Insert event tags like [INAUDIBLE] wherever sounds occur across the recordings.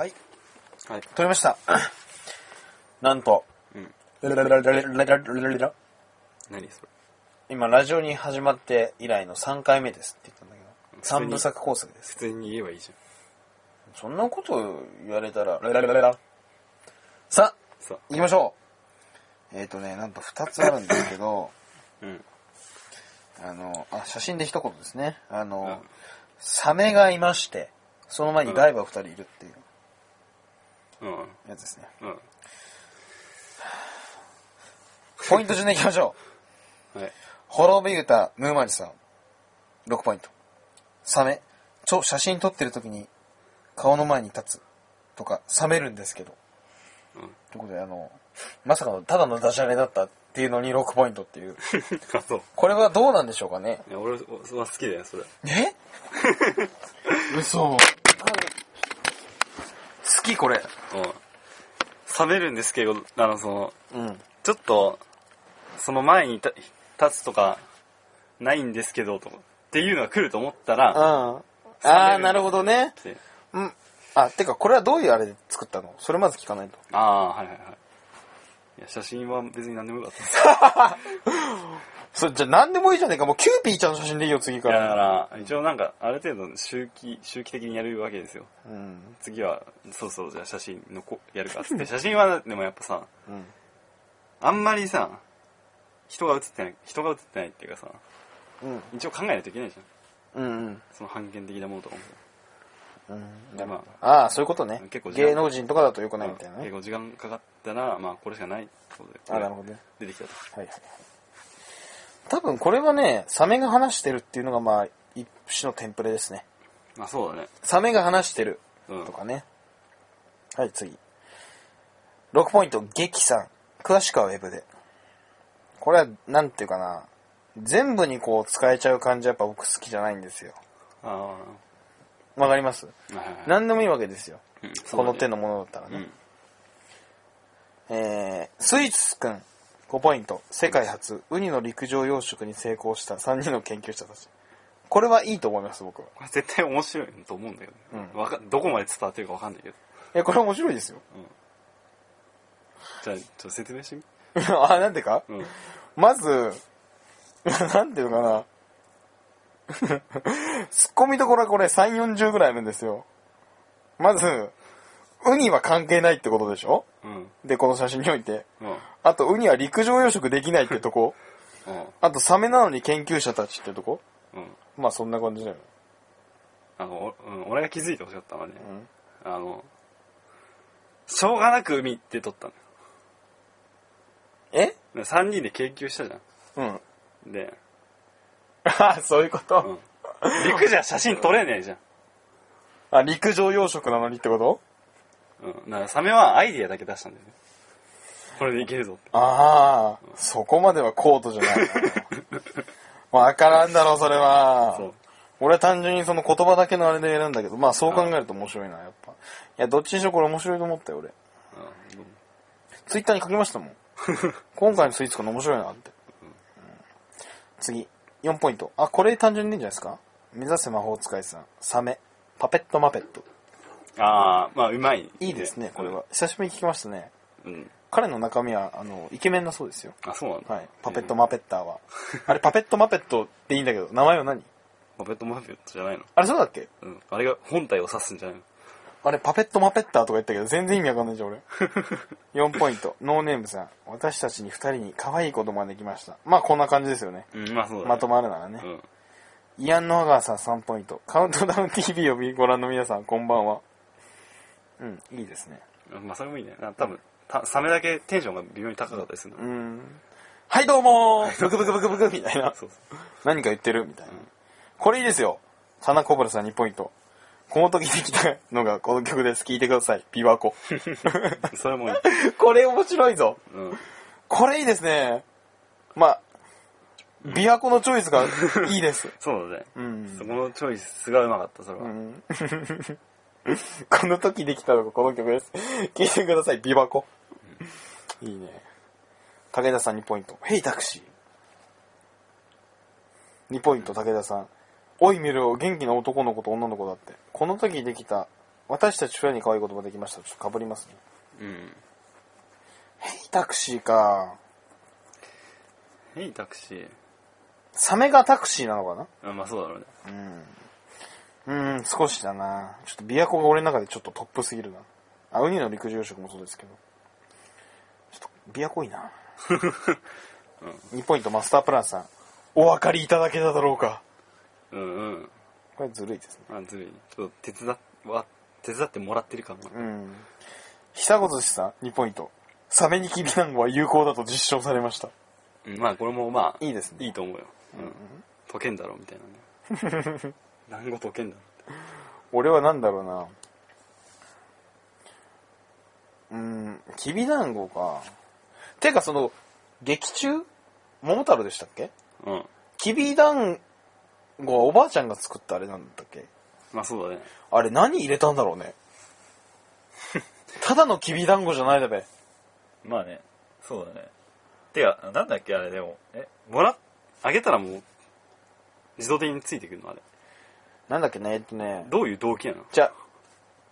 はい。はい。取りました。[CLEARS THROAT] なんと。うん。何それ今、ラジオに始まって以来の3回目ですって言ったんだけど、3部作構成です。普通に言えばいいじゃん。そんなこと言われたら、ラララララ。さあ、行きましょう。えっ、ー、とね、なんと2つあるんですけど、うん。あの、あ、写真で一言ですね。あの、サメがいまして、その前にダイバー2人いるっていう。やつですね。うん。ポイント順でいきましょう。[LAUGHS] はい。滅び歌、ムーマリさん、6ポイント。サメ、ちょ、写真撮ってる時に顔の前に立つとか、冷めるんですけど。うん。ということで、あの、まさかのただのダジャレだったっていうのに6ポイントっていう。[LAUGHS] あ、そう。これはどうなんでしょうかねいや、俺、は好きだよ、それ。え？[LAUGHS] 嘘。好きこれ。うん。冷めるんですけど、あの、その、うん。ちょっと、その前に立立つとか、ないんですけど、とか、っていうのが来ると思ったら、ああー、なるほどね。うん。あ、てか、これはどういうあれで作ったの？それまず聞かないと。ああ、はいはいはい。いや、写真は別に何でもよかったです。[LAUGHS] それじゃあ何でもいいじゃねえか。もうキューピーちゃんの写真でいいよ、次かいや、だら。から、一応なんか、ある程度周期、周期的にやるわけですよ。うん。次は、そうそう、じゃあ写真のこやるかっつって。[LAUGHS] 写真は、でもやっぱさ、うん。あんまりさ、人が写ってない、人が写ってないっていうかさ、うん。一応考えないといけないじゃん。うんうん。その版権的なものとかも。うん。で、まああ、そういうことね。結構芸能人とかだとよくあ、ないみたいなね。結構時間かかったら、まあ、これしかないことで。あなるほどね。出てきたと。はいはいはい。多分これはね、サメが話してるっていうのがまあ、一種のテンプレですね。まあ、そうだね。サメが話してるうんと。かね。はい、次。6ポイント、劇さん。詳しくはウェブで。これは、なんていうかな。全部にこう使えちゃう感じはやっぱ僕好きじゃないんですよ。あわかります？何でもいいわけですよ。うんこの手のものだったらね。うん。えー、スイーツくん、5ポイント。世界初、ウニの陸上養殖に成功した3人の研究者たち。これはいいと思います、僕は。これ絶対面白いと思うんだけど、うんわかどこまで伝わってるかわかんないけど。え、これ面白いですよ。じゃあ、ちょっと説明してみ。[LAUGHS] あ、なんでか？うん。まず、[LAUGHS] なんていうのかな。[LAUGHS] ツッコミどころはこれ3、40ぐらいあるんですよ。まず、ウニは関係ないってことでしょ？うん。で、この写真において。うん。あと、ウニは陸上養殖できないってとこ。[LAUGHS] うん。あと、サメなのに研究者たちってとこ。うん。まあ、そんな感じだよね。あの、おうん、俺が気づいてほしかったのはね、うん。あの、しょうがなく海って撮ったのえ？よ。3人で研究したじゃうん。ん。で、あそういうこと、うん。陸じゃ写真撮れねえじゃん。あ、陸上養殖なのにってこと？うん。だからサメはアイディアだけ出したんだよね。これでいけるぞって。ああ、そこまではコートじゃないな。[LAUGHS] わからんだろ、それは。そう。俺は単純にその言葉だけのあれで選んだけど、まあそう考えると面白いな、やっぱ。いや、どっちにしろこれ面白いと思ったよ、俺。うんツイッターに書きましたもん。[LAUGHS] 今回のスイーツくん面白いなって。うん次、4ポイント。あ、これ単純にいいんじゃないですか？目指せ魔法使いさん。サメ。パペットマペット。ああ、まあ、うまい。いいですね、これは。。久しぶりに聞きましたね。うん。彼の中身は、あの、イケメンだそうですよ。あ、そうなんだ。はい。パペットマペッターは。あれ、パペットマペットっていいんだけど、名前は何？パペットマペットじゃないのあれ、そうだっけ？うん。あれが本体を指すんじゃないの？あれ、パペットマペッターとか言ったけど、全然意味わかんないじゃん、俺。[LAUGHS] 4ポイント。ノーネームさん。私たちに2人に可愛い子供ができました。まあ、こんな感じですよね。うん、まあそうだね。まとまるならね。うん。イアン・ノアガーさん3ポイント。カウントダウン TV をご覧の皆さん、こんばんは。うん、いいですね。まあそれもいいね。な多分、たサメだけテンションが微妙に高かったりするの。うん。はい、どうもーブクブクブクブクみたいな。そうそう。何か言ってるみたいな。これいいですよ。サナコブラさん2ポイント。この時できたのがこの曲です。聴いてください。ピワコ。[LAUGHS] それもいい。これ面白いぞ。うん。これいいですね。まあ、琵琶湖のチョイスがいいです。[LAUGHS] そうだね。うんそこのチョイスがうまかった、それは。うん [LAUGHS] この時できたのがこの曲です。聴いてください。琵琶湖。いいね。武田さん2ポイント。ヘイタクシー。2ポイント、武田さん。おい見るよ、元気な男の子と女の子だって。この時できた私たちフェアに可愛い言葉できました。ちょっと被りますね。うん。ヘイタクシーか。ヘイタクシー。サメがタクシーなのかな？あまあそうだろうね。うん。うん、少しだな。ちょっと琵琶湖が俺の中でちょっとトップすぎるな。あ、ウニの陸上食もそうですけど。ちょっと、琵琶湖いいな。[LAUGHS] 2ポイントマスタープランさん。お分かりいただけただろうか。うんうん。これずるいですね。あ、ずるい。ちょっと手伝っ、わ手伝ってもらってるかも。うん。久子寿司さん、2ポイント。サメニキビ団子は有効だと実証されました。うん、まあこれもまあ、いいですね。いいと思うよ。うん。溶けんだろ、みたいなね。団子溶けんだろ。俺はなんだろうな。うん、きび団子か。てかその、劇中桃太郎でしたっけ？うん。きび団子はおばあちゃんが作ったあれなんだっけ？まあそうだね。あれ何入れたんだろうね？ただのきび団子じゃないだべ。まあね。そうだね。てか、なんだっけあれでも。え、もらっ、あげたらもう、自動的についてくるの？あれ。なんだっけね、えっとね。どういう動機なの？じゃあ、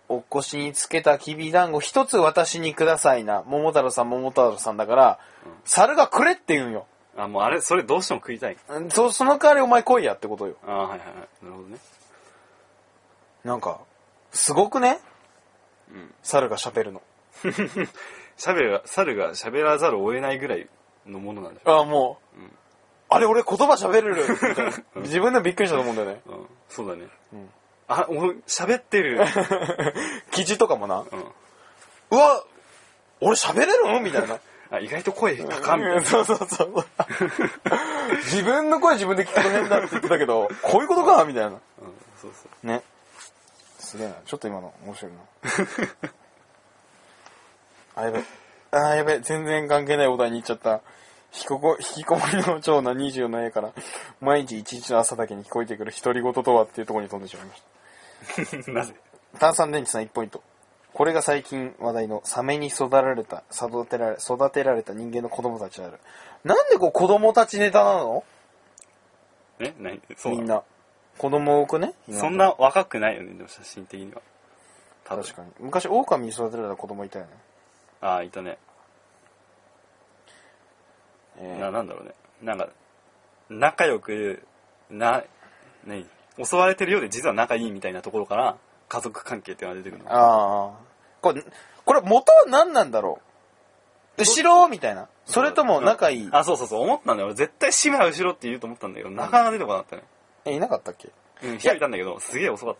お腰につけたきび団子一つ私にくださいな。桃太郎さん、桃太郎さんだから、猿がくれって言うんよ。あ、もうあれ、それどうしても食いたい。うんそ、その代わりお前来いやってことよ。あはいはいはい。なるほどね。なんか、すごくね？うん。猿が喋るの。[LAUGHS] 喋が、猿が喋らざるを得ないぐらいのものなんでしょ。ああ、もう、うんあれ俺言葉喋れる [LAUGHS] みたいな。自分でびっくりしたと思うんだよね。うん。そうだね。うんあ、俺、喋ってる。[LAUGHS] 記事とかもな。うん。うわ俺喋れるの？みたいな。あ、意外と声高みたいな。そうそうそう。[LAUGHS] 自分の声自分で聞くの変だって言ってたけど、こういうことかみたいな。うん、そうそう。ね。すげえな。ちょっと今の面白いな。あ、やべ。あ、やべ。全然関係ないお題に行っちゃった。引きここ引きこもりの長男24の絵から、毎日一日の朝だけに聞こえてくる独り言とはっていうところに飛んでしまいまし [LAUGHS] なぜ？た。炭酸電池さん1ポイント。これが最近話題のサメに育てられた、育てられ、育てられた人間の子供たちである。なんでこう子供たちネタなの？え何？そうみんな。子供多くね？そんな若くないよね、でも写真的には。確かに。昔、狼に育てられた子供いたよね。ああ、いたね。えーな、なんだろうね。なんか、仲良く、な、何？襲われてるようで実は仲いいみたいなところから、家族関係っていうのが出てくるの。ああ。これ、これ元は何なんだろう？後ろみたいな？それとも仲いい？あ、そうそうそう、思ったんだよ。俺絶対志村後ろって言うと思ったんだけど、なかなか出てこなかったね。え、いなかったっけ？うん、一人いたんだけど、すげえ遅かっ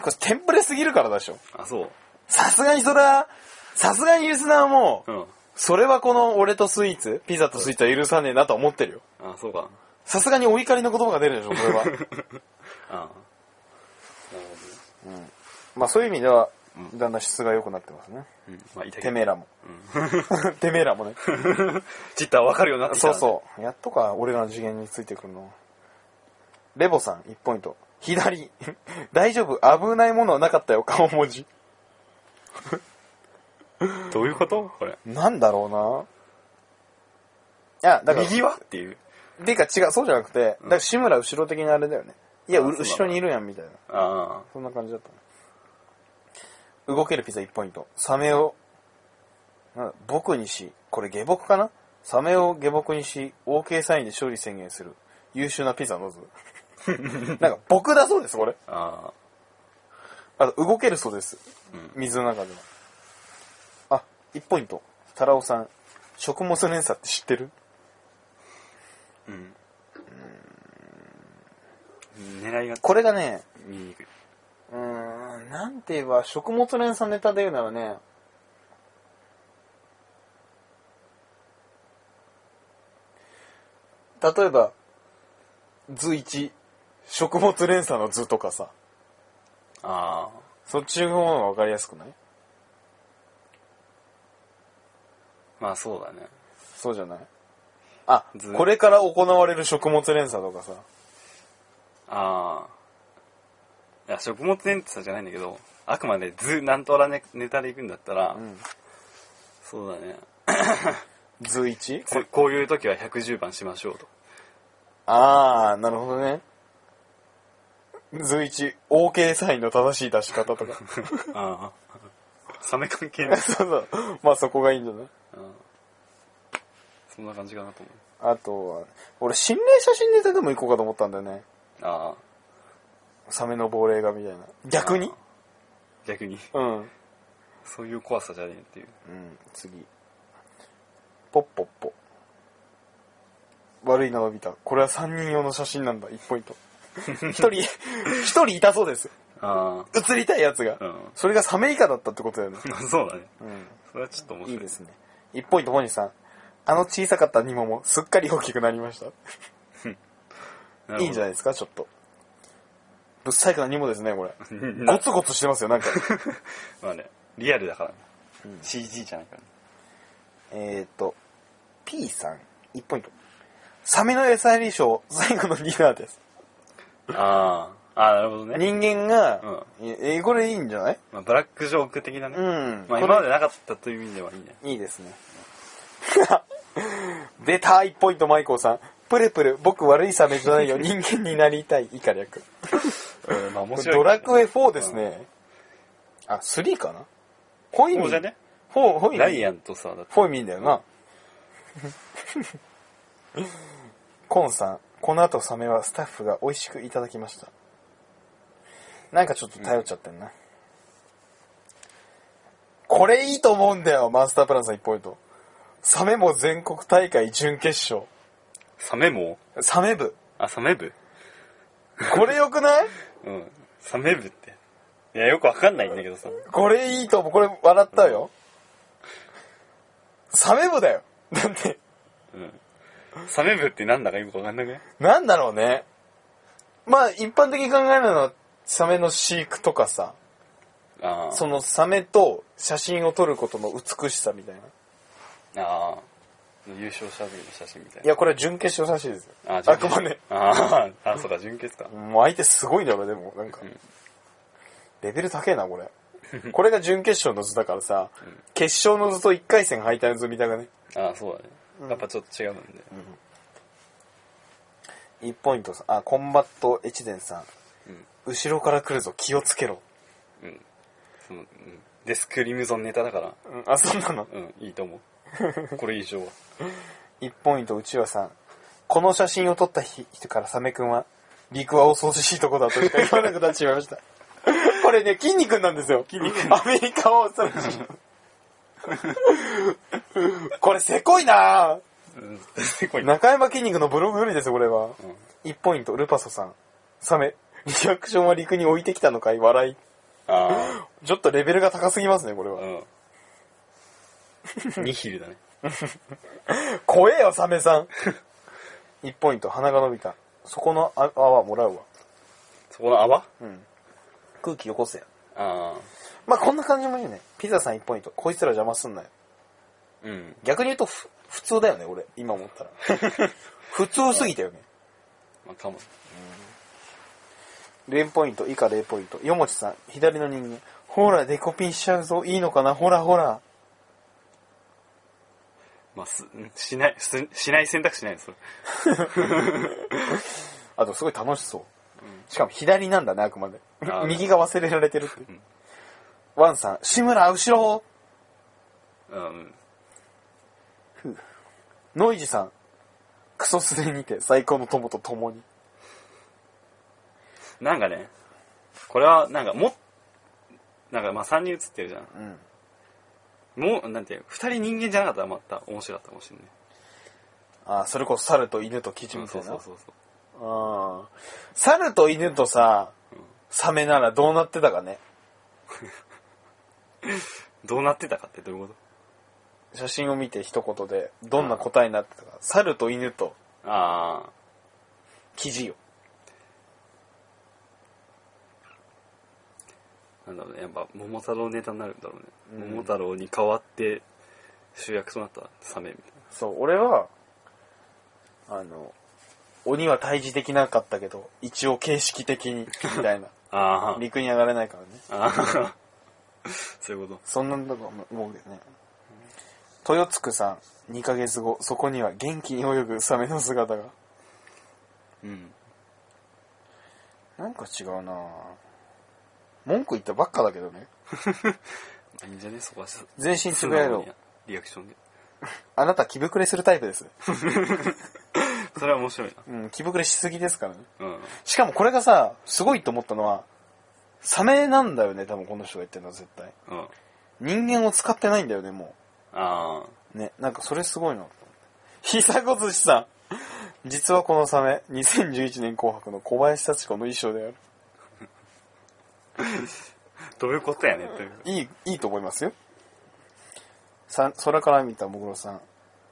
これテンプレすぎるからでしょ。た。あ、そう。さすがにそれは、さすがにリスナーも、うん。それはこの俺とスイーツ、ピザとスイーツは許さねえなとは思ってるよ。あ、そうか。さすがにお怒りの言葉が出るでしょ、これは。[LAUGHS] ああ。なるほどね。まあそういう意味では、だんだん質が良くなってますね。うん。まあ、いたけど。てめえらも。[LAUGHS] てめえらもね。ちったら分かるようになってきた。そうそう。やっとか、俺らの次元についてくるの。レボさん、1ポイント。左。[LAUGHS] 大丈夫？危ないものはなかったよ、顔文字。う。[LAUGHS] どういうこと？これ。なんだろうな。いや、だから、右は？っていう。てか違う、そうじゃなくて、だから志村後ろ的なあれだよね。いや、うあそうなの後ろにいるやん、みたいな。あそんな感じだったね。動けるピザ1ポイント。サメを、僕にし、これ下僕かな？サメを下僕にし、OK サインで勝利宣言する。優秀なピザの図。[LAUGHS] なんか、僕だそうです、これ。あ。ああと、動けるそうです。うん水の中でも。あ、1ポイント。タラオさん。食物連鎖って知ってる？あ。うん。狙いがこれがね、見にくい。なんて言えば、食物連鎖ネタで言うならね、例えば、図1、食物連鎖の図とかさ、ああ。そっちの方がわかりやすくない？まあそうだね。そうじゃない？あ図、これから行われる食物連鎖とかさ、ああ。いや、食物連鎖じゃないんだけど、あくまで図、なんとらねネタでいくんだったら、うん、そうだね。[COUGHS] 図 1? ここういう時は110番しましょうと。あー、なるほどね。図一、OK サインの正しい出し方とか。[LAUGHS] ああ。サメ関係ない。[LAUGHS] そうそう。まあそこがいいんじゃない？そんな感じかなと思う。あとは、俺心霊写真ネタでも行こうかと思ったんだよね。ああ。サメの亡霊画みたいな。逆に？逆に？うん。うん、そういう怖さじゃねえっていう。次。ポッポッポ。悪いな、のび太。これは3人用の写真なんだ。1ポイント。[LAUGHS] 一人、一人いたそうです。あ写りたいやつが。あ。うん。それがサメ以下だったってことだよね。[LAUGHS] そうだね。うん。それはちょっと面白い。いいですね。1ポイント、モニさん。あの小さかったニモもすっかり大きくなりました。いいんじゃなないですか、ちょっと。ぶっさいかなニモですね、これ。いゴツゴツしてますよ、なんか。[LAUGHS] まあね、リアルだからね。CG じゃないからね。えーっと、P さん、1ポイント。サメの餌やりショー、最後のディナーです。ああ。ああ、なるほどね。人間が、うえーこれいいんじゃない？まあ、ブラックジョーク的なね。うん。まあ、これ今までなかったという意味ではいいね。いいですね。出た !1 ポイント、マイコーさん。プルプル、僕悪いサメじゃないよ。人間になりたい。以下略。うん、まあ面白い。ドラクエ4ですね。あ、3かな？ホイミン。じゃね？ホイミン。ライアンとさ、だって。フォイミンだよな。コンさん、この後サメはスタッフが美味しくいただきました。なんかちょっと頼っちゃってんな。これいいと思うんだよ、マスタープランさん1ポイント。サメも全国大会準決勝。サメも？サメ部。あ、サメ部？これよくない？うん。サメ部って。いや、よくわかんないんだけどさ。これいいと思う。これ笑ったよ。サメ部だよ。だって、うん。サメ部ってなんだかよくわかんなくねなんだろうね。まあ、一般的に考えるのは、サメの飼育とかさ、ああ。そのサメと写真を撮ることの美しさみたいな。ああ。優勝した時の写真みたいな。いや、これは準決勝らしいですよ。ああくまで。ああ、あ、そうか、準決か。もう相手すごいんだろ、でも、なんか。んレベル高えな、これ。これが準決勝の図だからさ、決勝の図と1回戦敗退の図見たがね。ああ、そうだね。やっぱちょっと違うんで。1ポイントさ、あ、コンバット越前さん。うん後ろから来るぞ、気をつけろ。うん。その、うん。デスクリムゾンネタだから、うん、あ、そうなの？うん、いいと思う。[LAUGHS] これ以上は。1ポイント、内輪さん。この写真を撮った人からサメ君は、陸は恐ろしいとこだとしか言わなくなってしまいました。[LAUGHS] これね、筋肉なんですよ。筋肉。アメリカは恐ろしい。これせこいなぁ。中山筋肉のブログよりですよ、これは。うん1ポイント、ルパソさん。サメ。リアクションは陸に置いてきたのかい？笑い。あちょっとレベルが高すぎますね、これあ、は。うん。[LAUGHS] ニヒルだね。[LAUGHS] 怖えよ、サメさん。[LAUGHS] 1ポイント、鼻が伸びた。そこのあ泡もらうわ。そこの泡？うん。空気よこせや。ああ、まあ、こんな感じもいいね。ピザさん1ポイント。こいつら邪魔すんなよ。うん。逆に言うとふ、普通だよね、俺。今思ったら。普通すぎたよね。まあ、かも。0ポイント、以下0ポイント。よもちさん、左の人間。ほら、デコピンしちゃうぞ。いいのかな？ほらほら。まあ、す、ん [LAUGHS] しない、すしない選択肢ないです、それ。あと、すごい楽しそう。しかも左なんだね、あくまであ。[LAUGHS] 右が忘れられてるってん。ワンさん、志村、後ろうん。ノイジさん、クソスレにて最高の友と共に。なんかね、これは、なんか、も、なんか、まあ、3人写ってるじゃん。うん。もう、なんていう、2人人間じゃなかったらまた面白かったかもしれない。あ、それこそ猿と犬とキジみたいうな。そうそうそう。あー猿と犬とさ、サメならどうなってたかね？[LAUGHS] どうなってたかってどういうこ写真を見て一言で、どんな答えになってたか。猿と犬ととああ、キジよ。なんだろうね、やっぱ、桃太郎ネタになるんだろうね。うん桃太郎に代わって主役となったサメみたいそう、俺は、あの、鬼は退治できなかったけど、一応形式的に、みたいな。な。[LAUGHS] ああ、陸に上がれないからね。ああ、[LAUGHS] そういうこと。そんなんだと思うけどね。豊津さん、2ヶ月後、そこには元気に泳ぐサメの姿が。うん。なんか違うな文句言ったばっかだけどね。いいんじゃねそこは全身つぶやいろ。リアクションであなた気膨れするタイプです。[LAUGHS] それは面白いうん、気膨れしすぎですからね。なうんしかもこれがさ、すごいと思ったのは、サメなんだよね、多分この人が言ってるのは絶対。うん人間を使ってないんだよね、もあう。ね、なんかそれすごいな。ひさこ寿司さん。実はこのサメ、2011年紅白の小林幸子の衣装である。あ [LAUGHS] どういうことやねんっていういい、いいと思いますよ。さ、空から見たもぐろさん。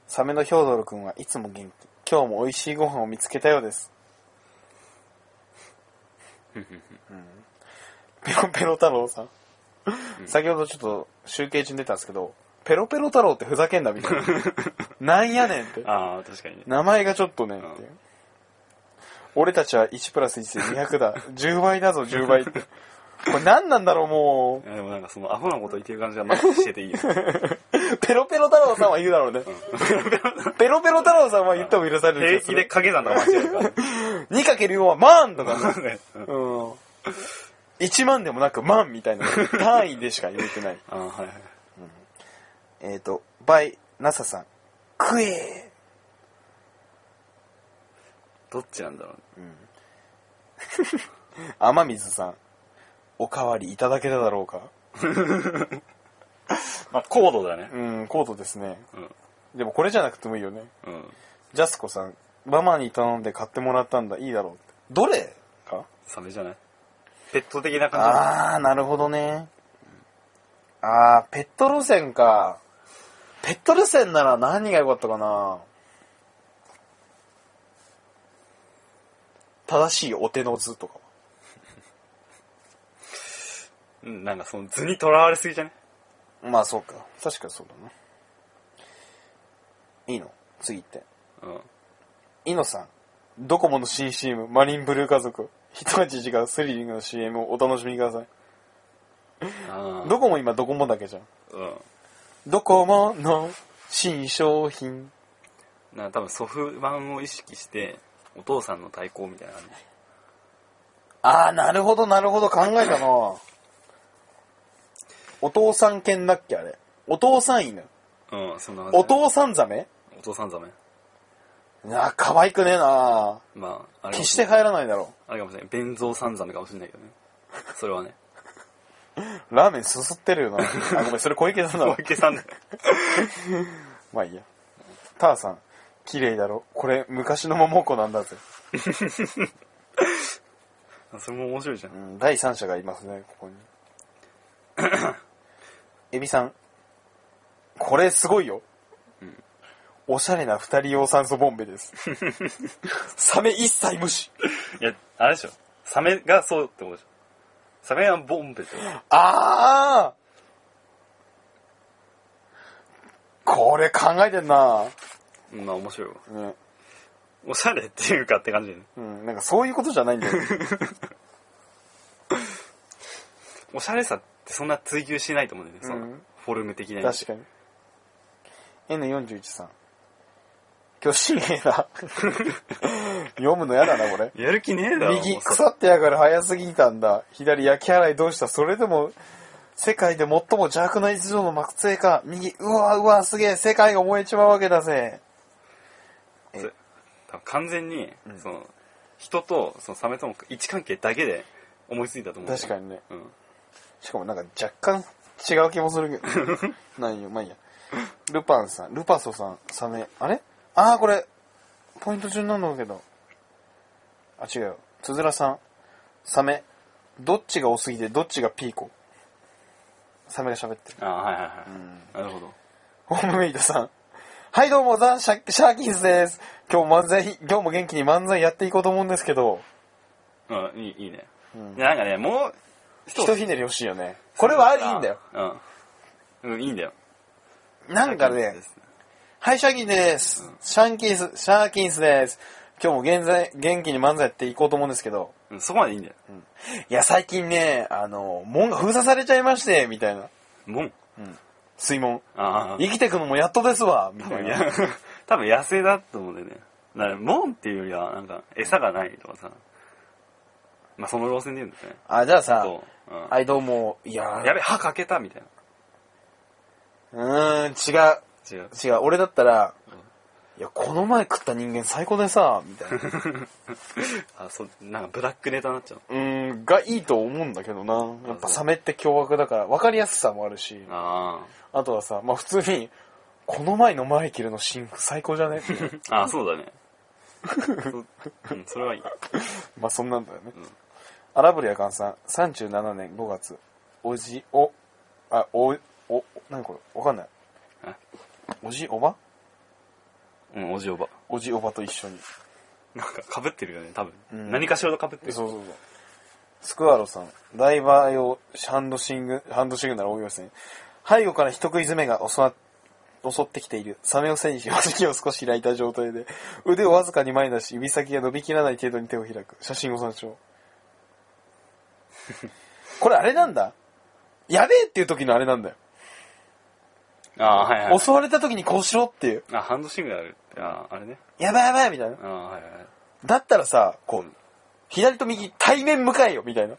サメのヒョードル君はいつも元気。今日も美味しいご飯を見つけたようです。うん、ペロペロ太郎さん。先ほどちょっと集計中に出たんですけど、ペロペロ太郎ってふざけんなみたいな。[LAUGHS] なんやねんって。ああ確かにね名前がちょっとね、っていう。俺たちは1プラス1で200だ。10倍だぞ、10倍って。[LAUGHS] これ何なんだろう、もいやでもなんかそのアホなこと言ってる感じはマックしてていいよう。[LAUGHS] ペロペロ太郎さんは言うだろうね。ペロペロ太郎さんは言っても許される平気で掛け算とか間違えるから 2×4 は万とかね。ねうんうん。1万でもなく万みたいな単位でしか言えてない。[LAUGHS] ああはいはいえっ、と、バイ、ナサさん。食えどっちなんだろう [LAUGHS] ね雨水さん。おかわりいただけただろうか？[LAUGHS] まあ高度だねうん、コートですね。うんでもこれじゃなくてもいいよね。うんジャスコさん。ママに頼んで買ってもらったんだ。いいだろうって。どれか？サメじゃない？ペット的な感じ？だあー、なるほどね。あー、ペット路線か。ペット路線なら何が良かったかな？正しいお手の図とかは？うんなんかその図にとらわれすぎじゃね？まあそうか。確かにそうだな。いいの？次行って。うんイノさん。ドコモの新 CM、マリンブルー家族。一味違うスリリングの CM をお楽しみください。ああドコモ今ドコモだけじゃん。うんドコモの新商品。なんか多分ソフ版を意識してお父さんの対抗みたいな感じあー、なるほど、なるほど、考えたなお父さん犬だっけ、あれ。お父さん犬。うんそんな感じお父さんザメ？お父さんザメいや、可愛くねえなまああれかも決して入らないだろあれかもしれない弁蔵さんザメかもしれないけどねそれはねう。[LAUGHS] ラーメンすすってるよな。あ、ごめん、それ小池さんだわ小。池さんだよ [LAUGHS] まあいいや。ターさん、綺麗だろ。これ、昔の桃子なんだぜ。[LAUGHS] それも面白いじゃうんん、第三者がいますね、ここに。エビさん、これすごいよ。おしゃれな二人用酸素ボンベです。[LAUGHS] サメ一切無視。いやあれでしょサメがそうってことでしょサメはボンベでしょあーこれ考えてんなうんまあ面白いわね。おしゃれっていうかって感じでねうん、なんかそういうことじゃないんだよ。[LAUGHS] おしゃれさそんな追求しないと思うんだよね、そのうんフォルム的な確かに。N41 さん。巨神兵だ。[LAUGHS] 読むのやだな、これ。やる気ねえだろ右、腐ってやがる早すぎたんだ。左、焼き払いどうした？それでも、世界で最も邪悪な一条の幕末か。右、うわうわ、すげえ、世界が燃えちまうわけだぜ。多分完全に、その人とそのサメとの位置関係だけで思いついたと思う確かにね。うんしかもなんか若干違う気もするけど。[LAUGHS] なんよ、まあいいや。ルパンさん、ルパソさん、サメ。あれ？あー、これ、ポイント順なんだけど。あ、違うよ。つづらさん、サメ。どっちが多すぎて、どっちがピーコ？サメが喋ってる。ああはいはいはい、んなるほどホームメイドさん。はい、どうも、ザ・シャシャーキンスです。今日漫才、今日も元気に漫才やっていこうと思うんですけど、うんいいいいね、うんなんかねもうひとひねり欲しいよね。これはありいいんだよ。うん、うん、いいんだよなんかね、はい、シャーキンです。シャンキンス、シャーキンスです。今日も現在、元気に漫才やっていこうと思うんですけど、うんそこまでいいんだよいや、最近ね、あの、門が封鎖されちゃいまして、みたいな。もん水門。ああ生きてくのもやっとですわ、み多分たいな。や [LAUGHS] 多分野生だと思うんだよねだから門っていうよりはなんか餌がないとかさまあその路線で言うんだよね。あ、じゃあさ、そう。うん。はい、どうも、いややべ、歯かけたみたいうーん、違う。な。違う。違う。俺だったら、いや、この前食った人間最高でさ、みたいな。[LAUGHS] あ、そう、なんかブラックネタになっちゃう。うーん、がいいと思うんだけどな。やっぱサメって凶悪だから、分かりやすさもあるし、ああとはさ、まあ普通に、この前のマイケルのシンク最高じゃね？[LAUGHS] あ。あ、そうだね。[LAUGHS] そうん、それはいい。まあそんなんだよね。んアラブリア換算、37年5月、おじ、お、あ、お、お、何これわかんないえ？おじ、おば？うん、おじおば。おじ、おばと一緒に。なんか被ってるよね、多分。うん何かしらと被ってる。そうそうそう。スクワロさん、ダイバー用ハンドシング、ハンドシングなら応用ですね。背後から人食い詰めが襲わ襲ってきている。サメを背にし、脇を少し開いた状態で、腕をわずかに前に出し、指先が伸びきらない程度に手を開く。写真を参照。[LAUGHS] これあれなんだ?やべえっていう時のあれなんだよ。ああ、はいはい。襲われた時にこうしろっていう。あ、ハンドシングルある。ああ、あれね。やばいやばいみたいな。ああ、はいはい。だったらさ、こう、左と右対面向かえよみたいな。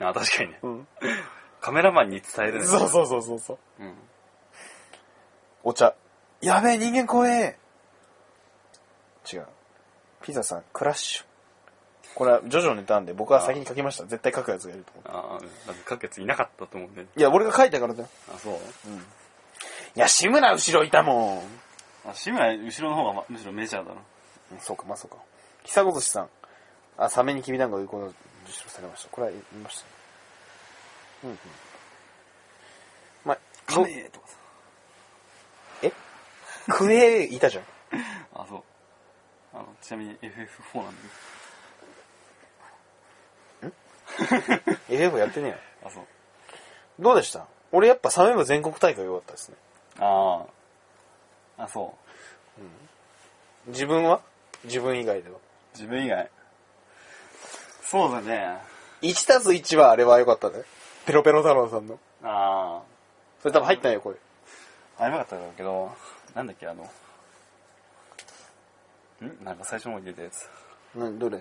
ああ、確かにね。うん。[LAUGHS] カメラマンに伝えるね。そうそうそうそうそう。うん。お茶。やべえ、人間怖え。違う。ピザさん、クラッシュ。これはジョジョのネタなんで僕は先に書きました。絶対書くやつがいると思って。ああ、うんだって書くやついなかったと思うんで。いや、俺が書いたからだよ。あ、そういや、志村後ろいたもん。あ、志村後ろの方がまむしろメジャーだな。うんそうか、まあそうか。久子寿司さん。あ、サメにきびだんご有効の受賞されました。これは言いましたね。うんうん。まあ、カメとかさ。え？クエいたじゃん。あ、そう。あの、ちなみに FF4 なんだ [LAUGHS] FF やってねえよ。あ、そう。どうでした？俺やっぱサメ部全国大会良かったですね。ああ。あ、そう。自分は？自分以外では。自分以外。そうだね。1たす1はあれは良かったね。ペロペロ太郎さんの。あそれ多分入ってないよ、声。あ。あれなかったんだけど、なんだっけ、あの。ん？なんか最初の方に出たやつ。な、どれ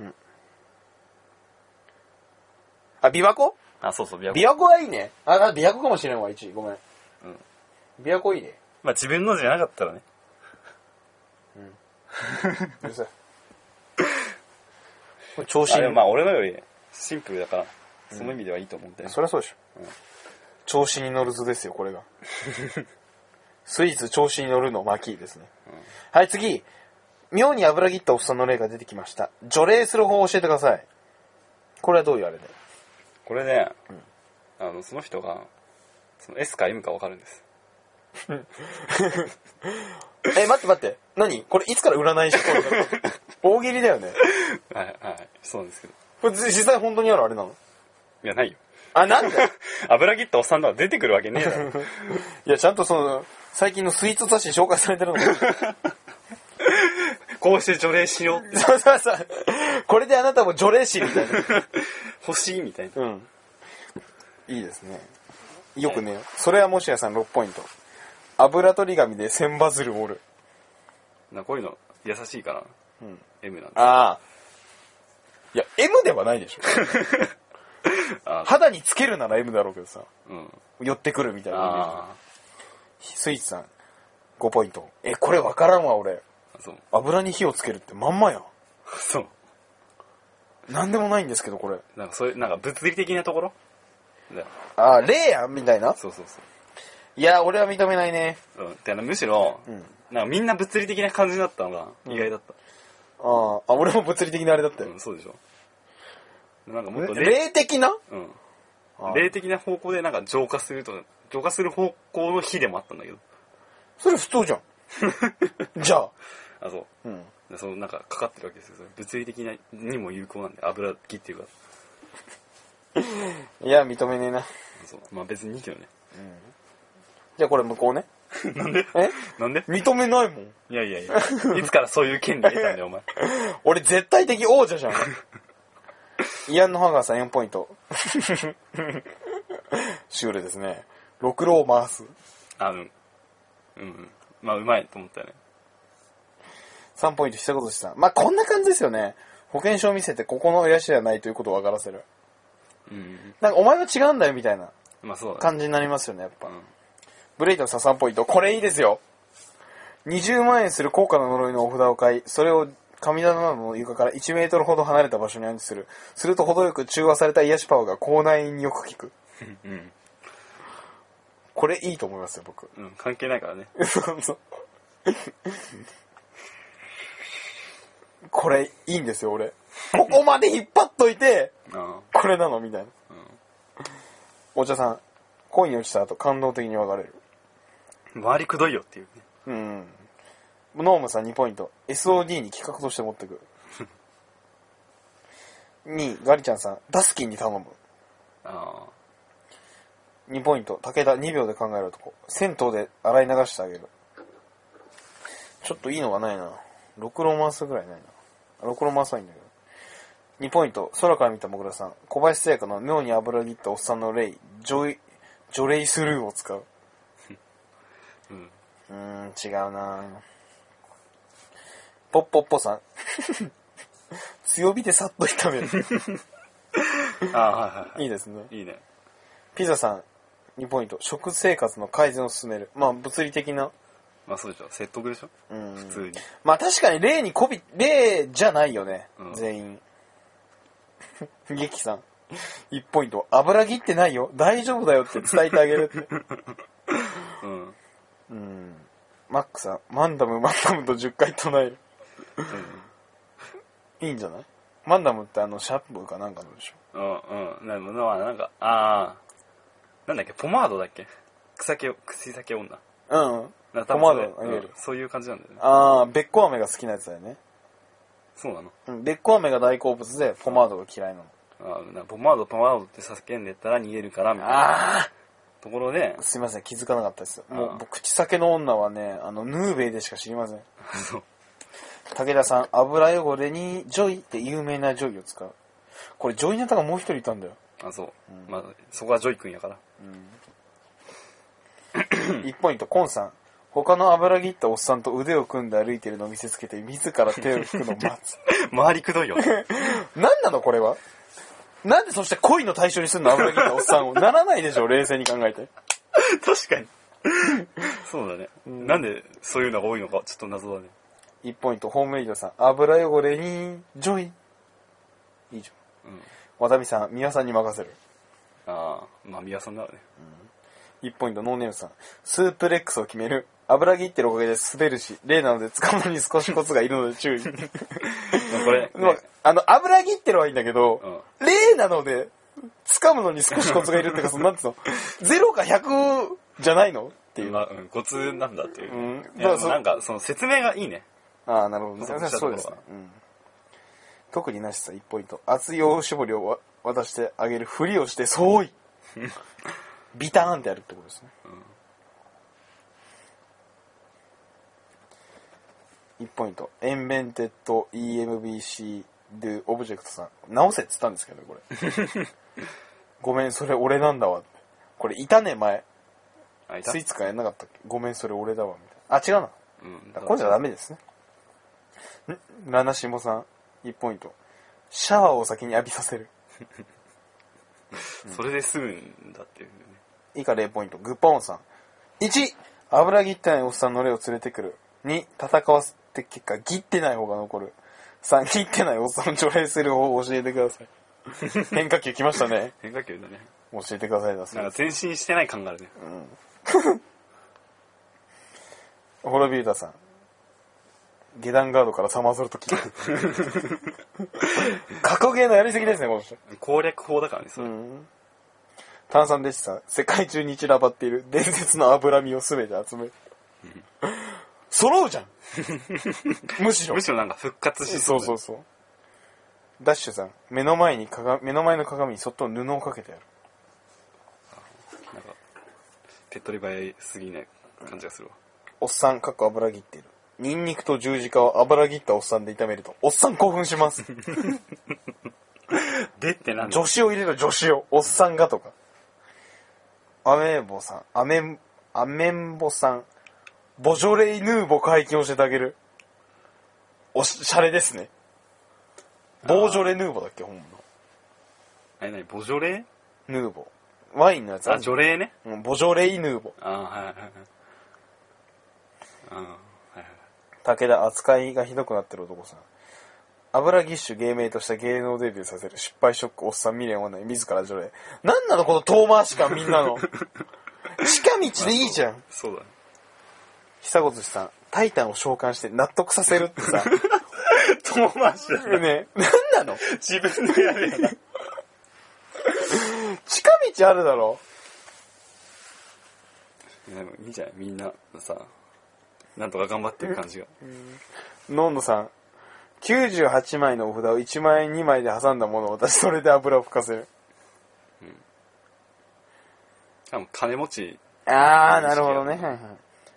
うん。あ、琵琶湖？あ、そうそう、琵琶湖琵琶湖はいいね。あ、あ琵琶湖かもしれんわ、1。ごめん。うん。琵琶湖いいね。まあ自分のじゃなかったらね。う [LAUGHS] るさい。これ調子いいあでもまあ俺のよりシンプルだから、その意味ではいいと思うんだよね。そりゃそうでしょ。うん調子に乗る図ですよ、これが。[LAUGHS] スイーツ調子に乗るの巻ですね。はい、次。妙に油切ったおっさんの例が出てきました。除霊する方を教えてください。これはどういうあれでこれね、あの、その人が、その S か M か分かるんです。[LAUGHS] え、待って待って。何？これいつから占い師講座だった [LAUGHS] 大喜利だよね。はい、はい。そうなんですけど。これ実際本当にあるあれなの？いや、ないよ。あ、なんで？[LAUGHS] 油切ったおっさんとか出てくるわけねえだろ。いや、ちゃんとその、最近のスイーツ雑誌に紹介されてるのかこうして除霊しよう。そうそうそう。これであなたも除霊師みたいな。欲しいみたいな。うん。いいですね。よくね、それはもしやさん6ポイント。油取り紙で千バズル折る。なこういうの優しいから、うん。M なんでああ。いや、M ではないでしょ。[LAUGHS] あ肌につけるなら M だろうけどさ。うん。寄ってくるみたいなイメーあジ。スイーツさん、5ポイント。え、これわからんわ、俺。あ。そう。油に火をつけるってまんまやん。[LAUGHS] そう。なんでもないんですけど、これ。なんかそういう、なんか物理的なところ？ああ、霊やんみたいな？そうそうそいや、俺は認めないね。う。うん。で、むしろ、うん。なんかみんな物理的な感じだったのが意外だった。ああ、あ、俺も物理的なあれだったようん、。そうでしょ。なんかもっと霊、霊的な？うん。あ霊的な方向でなんか浄化するとか、浄化する方向の火でもあったんだけど。それ普通じゃん。[LAUGHS] じゃあ。あ、そう。うん。でそのなんかかかってるわけですよ。物理的なにも有効なんで、油切っていうか。[LAUGHS] いや、認めねえな。そう。まあ別にいいけどね。じゃあこれ向こうね。[LAUGHS] なんで？え？なんで？認めないもん。いやいやいや。いつからそういう権利得たんだよ、お前。[LAUGHS] 俺絶対的王者じゃん。イアンのハガーさん4ポイント。シュールですね。6ロを回す。あの、うんうん。まあうまいと思ったよね。3ポイント、久子寿司さん。まあ、こんな感じですよね。保険証を見せてここの親父ではないということを分からせる。うん。なんかお前は違うんだよみたいなまあそう。感じになりますよね、やっぱ。うん。ブレイトのササポイント。これいいですよ。20万円する高価な呪いのお札を買い、それを神棚の床から1メートルほど離れた場所に安置する。すると程よく中和された癒しパワーが口内によく効く。うん。これいいと思いますよ、僕。うん。関係ないからね。[LAUGHS] そうそうこれいいんですよ、俺。ここまで引っ張っといて、あこれなのみたいな。あ。お茶さん、恋に落ちた後感動的に別れる。うん。周りくどいよっていうね。うん。ノームさん2ポイント。SOD に企画として持ってく。2位、ガリちゃんさん、ダスキンに頼む。あ2ポイント、武田2秒で考える男。銭湯で洗い流してあげる。ちょっといいのがないな。6ロマンスぐらいないな。6ロマンスはいいんだけど。2ポイント、空から見たもぐらさん。小林製薬の妙に油切ったおっさんのレイ、ジョイ、ジョレイスルーを使う。あ。うん。うーん、違うなポッポッポさん。強火でさっと炒める。[LAUGHS] ああ、はいはいはいいいですね。い。いいね。ピザさん、2ポイント。食生活の改善を進める。まあ、物理的な。まあそうでしょ。説得でしょうん。普通に。まあ確かに例にこび、例じゃないよね。うん全員。[LAUGHS] 劇さん。1ポイント。油切ってないよ。大丈夫だよって伝えてあげるって。[LAUGHS] うん。うん。マックさん。マンダム、マンダムと10回唱える。いいんじゃない？マンダムってあの、シャンプーかなんかのでしょ？うん、うん。なんまあなんか、ああ。なんだっけ、ポマードだっけ？草毛、口先女。うん。なんか多分ポマードそれあげるうんそういう感じなんだよね。あー、べっこ飴が好きなやつだよね。そうなの？うん。べっこ飴が大好物で、ポマードが嫌いなの。あーなんかポマード、ポマードって叫んでったら逃げるから、みたいなあところでー、すいません、気づかなかったです。もう僕口裂け女はね、あの、ぬ〜べ〜でしか知りません。[LAUGHS] そう。武田さん、油汚れにジョイって有名なジョイを使う。これ、ジョイネタがもう一人いたんだよ。あ、そう。うんまあ、そこはジョイ君やから。[COUGHS] 1ポイント、コンさん。他の油切ったおっさんと腕を組んで歩いてるのを見せつけて、自ら手を引くのを待つ。[LAUGHS] 周りくどいよ。[LAUGHS] 何なのこれは？なんでそして恋の対象にすんの油切ったおっさんを？ならないでしょ、冷静に考えて。[LAUGHS] 確かに。そうだね。んなんでそういうのが多いのか、ちょっと謎だね。1ポイント、ホームレイドさん。油汚れにジョイ。以上。うん。渡美さん、宮さんに任せる。ああ、まあ、宮さんだろうね。1ポイント、ノーネームさん。スープレックスを決める。油切ってるおかげで滑るし、霊なので使うのに少しコツがいるので注意。まあこれ、まああの、油切ってるはいいんだけど、うん。例なので、掴むのに少しコツがいるっていうか、そのなんつうの、0か100じゃないの？っていう。まあ、うん、コツなんだっていう。うんだからそなんか、その説明がいいね。ああ、なるほど。そうですね。うん。特になしさ、1ポイント。熱いおしぼりをわ渡してあげるふりをして、そうい [LAUGHS] ビターンってやるってことですね。1ポイント。エンベンテッド EMBC ドゥオブジェクトさん。直せっつったんですけど、これ。[LAUGHS] ごめん、それ俺なんだわ。これいたね、前。あ、いた？スイーツかやんなかったっけ？ごめん、それ俺だわ、みたいな。あ、違うな。うん。あこれじゃダメですね。ん？ラナシモさん、1ポイント。シャワーを先に浴びさせる。[LAUGHS] それで済むんだっていうね。以下0ポイント。グッパオンさん。1、油切ってないおっさんの霊を連れてくる。2、戦わせて結果、切ってない方が残る。3、切ってないおっさんを除霊する方法を教えてください。[LAUGHS] 変化球来ましたね。変化球だね。教えてくださいだか前進してない感があるね。ホロビュータさん。下段ガードからサマーソルト切る。格ゲーのやりすぎですね、この人。攻略法だからね、それ。うん。炭酸弟子さん、世界中に散らばっている伝説の脂身をすべて集める。揃うじゃん [LAUGHS] むしろむ。しろなんか復活しそうそうそう。ダッシュさん、目の前に鏡、目の前の鏡にそっと布をかけてやる。なんか、手っ取り早いすぎない感じがするわ。おっさん、かっこ油切っている。ニンニクと十字架を油切ったおっさんで炒めると、おっさん興奮します。[LAUGHS] でってなんだ助詞を入れろ、助詞を。おっさんがとか。アメーボさん、アメン、アメンボさん、ボジョレイヌーボ解禁教えてあげる。おし、シャレですね。ボージョレ・ヌーボーだっけ、本物。え、なに、ボジョレ？ヌーボー。ワインのやつーあ、ジョレーね。うんボジョレイ・ヌーボー。あはいはいはい。うん、はいはい。武田扱いがひどくなってる男さん。油ぎっしゅ芸名とした芸能デビューさせる失敗ショックおっさん未練女に自ら除霊。なんなのこの遠回し感みんなの。[LAUGHS] 近道でいいじゃん。そうだね。久子寿司さん、タイタンを召喚して納得させるってさ。[LAUGHS] 遠回しだね。ねなんなの？自分でやるやな。近道あるだろ？でもいいじゃん、みんなさ、なんとか頑張ってる感じが。のんのさん、98枚のお札を1枚2枚で挟んだものを私それで油を吹かせる。多分金持ち、あー、なるほどね。はいはい。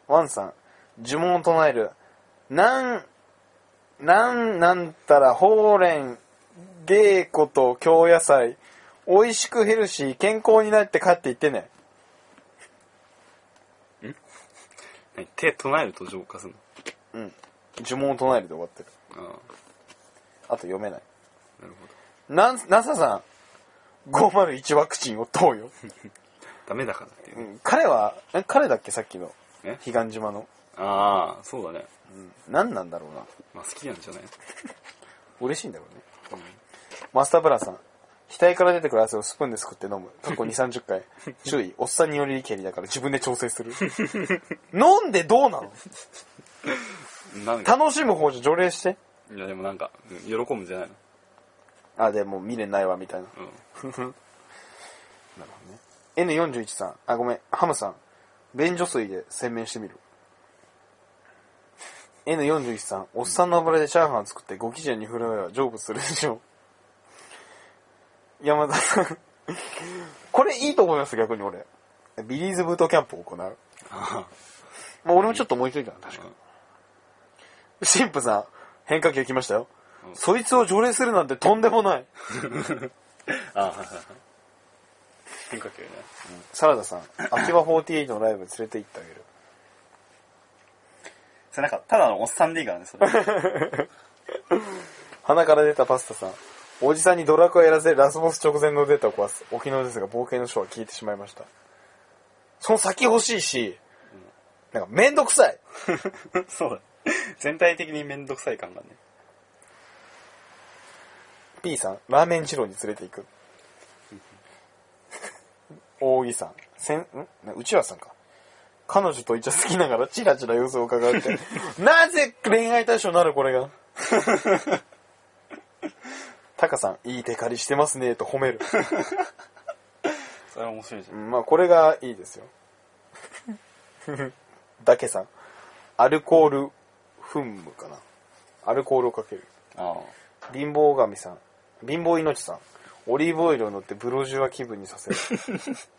ワンさん、呪文を唱える。なん、なんなんたら、ほうれん、芸子と京野菜、美味しくヘルシー、健康になって帰っていってね。何？手唱えると浄化するうん。呪文を唱えるで終わってる。の。ああと読めない。あ、なるほど。なん、なささん、501ワクチンを投与。[LAUGHS] ダメだからっていうね。うん、彼は、え彼だっけ？さっきの。え彼岸島の。ああ、そうだね。うん。何なんだろうな。まあ好きなんじゃない？[LAUGHS] 嬉しいんだろうね。マスターブランさん。額から出てくる汗をスプーンですくって飲む。過去2、30回。[LAUGHS] 注意。おっさんによりけりだから自分で調整する。飲んでどうなの？なんか、楽しむ方じゃ除霊して。いやでもなんか、うん喜ぶんじゃないの？あ、でもう未練ないわ、みたいな。うん。[LAUGHS] なるほどね。N41 さん。あ、ごめん。ハムさん。便所水で洗面してみる。N41 さん。おっさんの油でチャーハン作ってご基準に振る舞えば成仏するでしょう。山田さん。これいいと思います、逆に俺。ビリーズブートキャンプを行う。あまあ、俺もちょっと思いついたな、確かに。神父さん。変化球来ましたよ。うんそいつを除霊するなんてとんでもない。[LAUGHS] あ、はいはいはい。変化球ね。サラダさん。秋葉48のライブ連れて行ってあげる。それなんか、ただのおっさんでいいからね、それ。[LAUGHS] 鼻から出たパスタさん。おじさんにドラクエやらせラスボス直前のデータを壊す。沖縄ですが、冒険の書は聞いてしまいました。その先欲しいし、なんかめんどくさい。[LAUGHS] そうだ。全体的にめんどくさい感がね。P さん、ラーメン二郎に連れて行く。大木さん、せん、ん？内輪さんか。彼女とイチャ好きながらチラチラ様子を伺うって。[LAUGHS] なぜ恋愛対象になるこれが？[LAUGHS] タカさん、いいテカリしてますね、と褒める。[LAUGHS] それは面白いじゃ。うんんまあ、これがいいですよ。だけさん、アルコール噴霧かな。アルコールをかける。あ貧乏神さん、貧乏命さん、オリーブオイルを塗ってブロジュア気分にさせる。あ。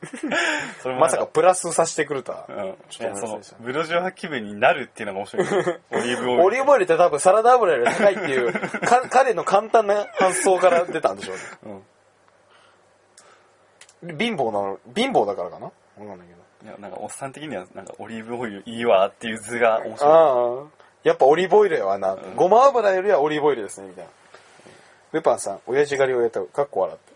[LAUGHS] それもなんまさかプラスさせてくるとは。うん。ちょっと思いました、ブロジョア気分になるっていうのが面白いね。オリーブオイル。オリーブオイルって多分サラダ油より高いっていう、か [LAUGHS] 彼の簡単な発想から出たんでしょうね。うん。貧乏なの、貧乏だからかな？わかんないけど。いや、なんか、おっさん的には、なんか、オリーブオイルいいわっていう図が面白い。ああ。やっぱオリーブオイルやわな。んごま油よりはオリーブオイルですね、みたいな。ルパンさん、親父狩りをやったかっこ笑って。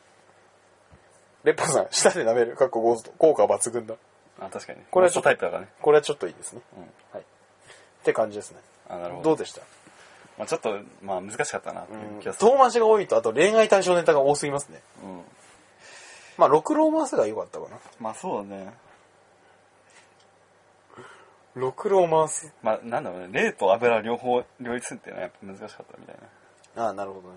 レッパンさん、舌で舐める、かっこゴースト。効果抜群だ。あ、確かにね。これはちょっとタイプだからね。これはちょっといいですね。うん。はい。って感じですね。あ、なるほど。どうでした？まあちょっと、まあ難しかったなっていう気がする。遠回しが多いと、あと恋愛対象ネタが多すぎますね。うん。まあ、六郎マスが良かったかな。まあそうだね。六郎マス。まあなんだろうね。霊と油両方両立するっていうのはやっぱ難しかったみたいな。ああ、なるほどね。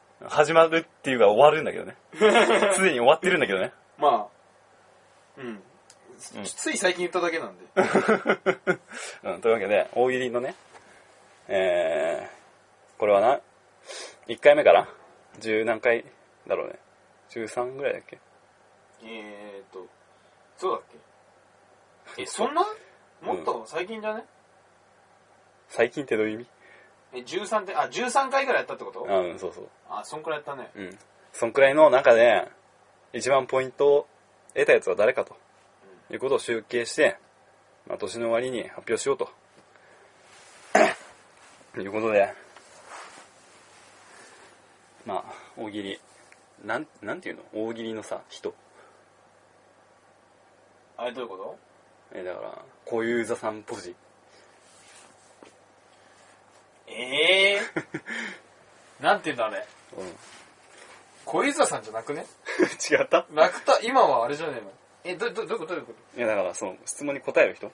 始まるっていうか終わるんだけどね。[LAUGHS] すでに終わってるんだけどね。まあ、うん。つい最近言っただけなんで。[LAUGHS] うん、というわけで、大喜利のね、えー、これはな、1回目から十何回だろうね。13ぐらいだっけ？えーっと、そうだっけ？え、そんな？もっと最近じゃね、最近ってどういう意味？え、13点、あ、十三回ぐらいやったってこと？うん、そうそう。あ、そんくらいやったね。うん。そんくらいの中で、一番ポイントを得たやつは誰かと、いうことを集計して、まあ、年の終わりに発表しようと。[COUGHS] いうことで、まあ、大喜利。なん、なんていうの？大喜利のさ、人。あれどういうこと？え、だから、こういう座さんポジ。ええー、[LAUGHS] なんて言うんだあれ。うん。小遊三さんじゃなくね？違った？楽た、今はあれじゃねえの？え、ど、ど、どういうこと？どういうこと？いや、だから、その、質問に答える人。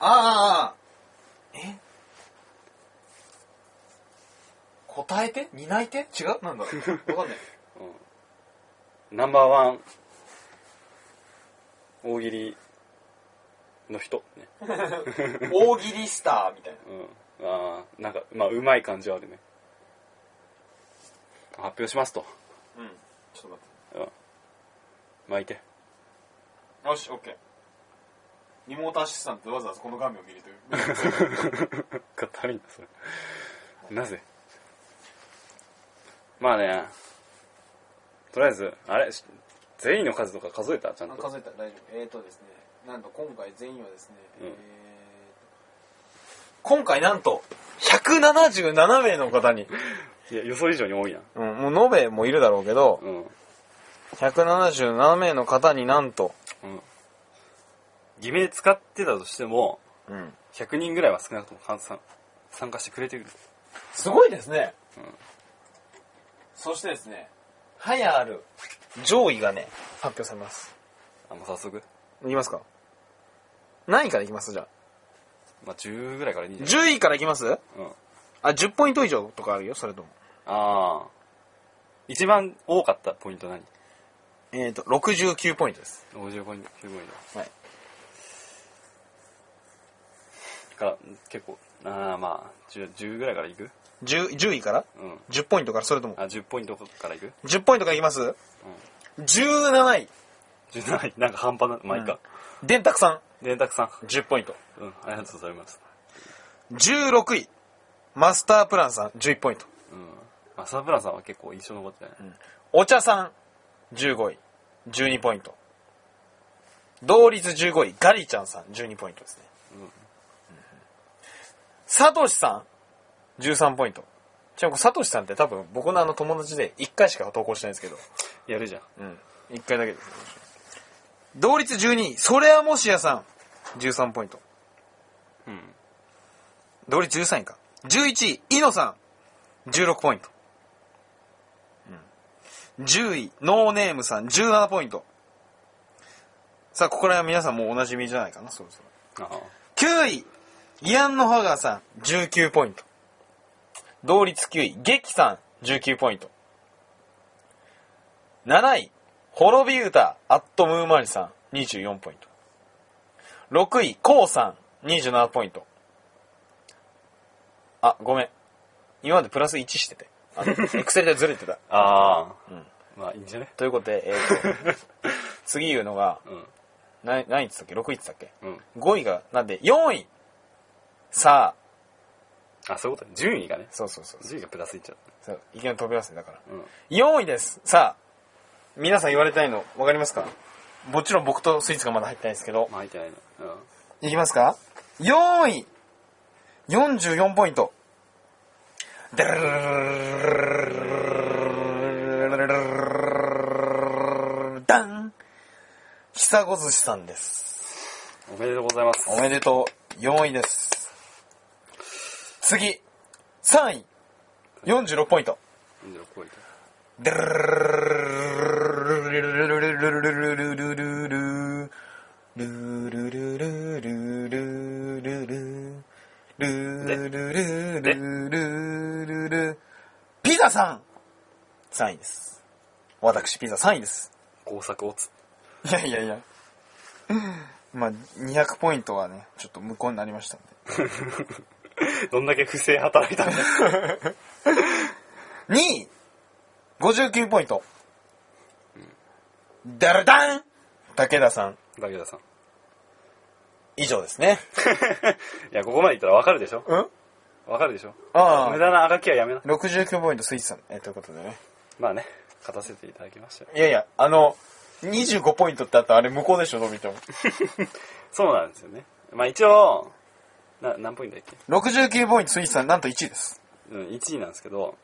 ああ、え？答えて？担い手違う？なんだ？ろうわかんない。[LAUGHS] うん。ナンバーワン、大喜利の人、ね、[LAUGHS] 大喜利スターみたいな。うん。ああなんかまあうまい感じはあるね。発表しますと。うんちょっと待うん。巻いて。よし OK リモー。トアシスタントでわざわざこの画面を見るというかたるんなそれ。なぜ？まあねとりあえずあれ？全員の数とか数えた？ちゃんと。数えた。ら大丈夫。えーとですね。なんと今回全員はですね、うん。えー今回なんと、177名の方に、いや、予想以上に多いな。うん、もう延べもいるだろうけど、うん。177名の方になんと、うん。偽名使ってたとしても、うん。100人ぐらいは少なくとも参参参加してくれてる。すごいですね。うんそしてですね、はやある上位がね、発表されます。あ、もう早速？いきますか何位からいきます？じゃあ。まあ、10ぐらいからい？10位からいきます、うん、あ10ポイント以上とかあるよそれとも。ああ一番多かったポイント何？えっ、ー、と69ポイントです。69ポイント。はい。から結構ああまあ 10, 10ぐらいからいく？10, 10位から、うん、10ポイントからそれとも。あ10ポイントからいく？10ポイントからいきます、うん、17位。十七位なんか半端なまあいいか、電卓さん。電卓さん。10ポイント。うん。ありがとうございます。16位。マスタープランさん。11ポイント、うん。マサブランさんは結構印象残ってない、うん。お茶さん。15位。12ポイント。同率15位。ガリちゃんさん。12ポイントですね。うん。サトシさん。13ポイント。ちなみにサトシさんって多分僕のあの友達で1回しか投稿してないんですけど。やるじゃん。うん。1回だけです。同率12位。それはもしやさん。13ポイント。うん。同率13位か。11位、イノさん。16ポイント。うん。10位、ノーネームさん。17ポイント。さあ、ここら辺は皆さんもうおなじみじゃないかな、そろそろ。9位、イアン・ノハガーさん。19ポイント。同率9位、ゲキさん。19ポイント。7位、滅び歌、アットムーマリさん、24ポイント。6位、コウさん、27ポイント。あ、ごめん。今までプラス1してて。あ、[LAUGHS] エクセルでずれてた。ああ。うん。まあ、いいんじゃね？ということで、えー、と、[LAUGHS] 次言うのが、うん、な何言ってったっけ ?6 位って言ったっけ、うん、?5 位が、なんで、4位さあ、あ、そういうこと？順位がね。そうそうそう。順位がプラスいっちゃう。そう。いきなり飛びますせ、だから。うん、4位です。さあ、皆さん言われたいの分かりますか？もちろん僕とスイーツがまだ入ってないですけど、ま、入ってないの、うん、いきますか？よ位い！44ポイント。でるるるるるるるダル久子寿司さんです。おめでとうございます。おめでとう。4位です。次！3位！46ポイント。46ポイント。でるるる !3 位です。私、ピザ3位です。工作をつ。いやいやいや。まあ、200ポイントはね、ちょっと無効になりましたんで。[LAUGHS] どんだけ不正働いたんだ [LAUGHS] 2位、59ポイント。ダラダン武田さん。武田さん。以上ですね。[LAUGHS] いや、ここまでいったらわかるでしょうん？わかるでしょあ無駄なあがきはやめな。69ポイントスイーツさん。えーということでね。まあね、勝たせていただきましたよ。いやいや、あの、25ポイントってあったらあれ無効でしょ、どう見ても。[LAUGHS] そうなんですよね。まあ一応、な、何ポイントだっけ？69ポイントスイーツさん、なんと1位です。うん、1位なんですけど、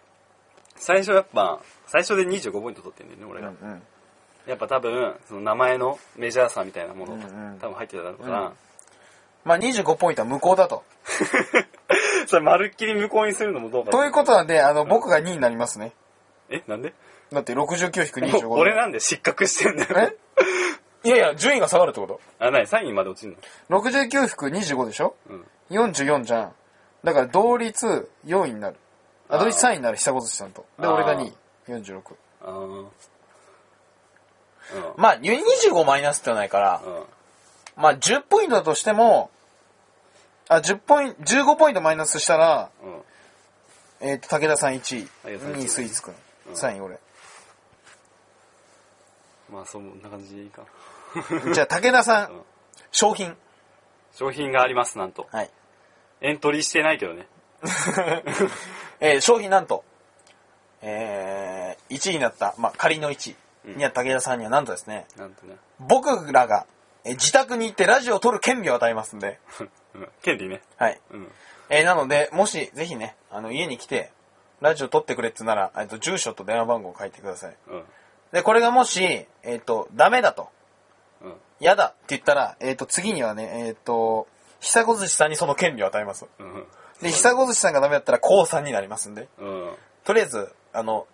最初やっぱ、最初で25ポイント取ってんだよね、俺が。うん。やっぱ多分、その名前のメジャーさみたいなものがうんうん多分入ってただろうから、まあ25ポイントは無効だと。[LAUGHS] それまるっきり無効にするのもどうかということなんで、あの、僕が2位になりますね。え、なんで？だって69-25。[LAUGHS] 俺なんで失格してんだよ。え？いやいや、順位が下がるってことあ、なに ?3 位まで落ちるの ?69-25 でしょ？うん。44じゃん。だから同率4位になる。あ、同率3位になる、久子さんと。で、あー俺が2位。46。あー。まあ、25マイナスってないから、うん。うん。まあ、10ポイントだとしても、あ、10ポイント、15ポイントマイナスしたら、うん。えっ、と、武田さん1位。武田さん1位2位スイーツくん。うん3位俺。まあ、そんな感じでいいかじゃあ、[LAUGHS] 武田さうんん、商品。商品があります、なんと。はい。エントリーしてないけどね。[LAUGHS] えー商品なんと、えー、1位になった、まあ、仮の1位になった武田さんにはなんとですね、なんとね。僕らが、えー自宅に行ってラジオを撮る権利を与えますんで、[LAUGHS] うん。権利ね。はい。うん。えーなので、もし、ぜひね、あの、家に来て、ラジオ撮ってくれってなら、えっと、住所と電話番号を書いてください。うん。で、これがもし、えっ、と、ダメだと、うん。嫌だって言ったら、えっ、と、次にはね、えっ、と、久子寿司さんにその権利を与えます。うん。で、久子寿司さんがダメだったら、こうさんになりますんで、うん。とりあえず、あの、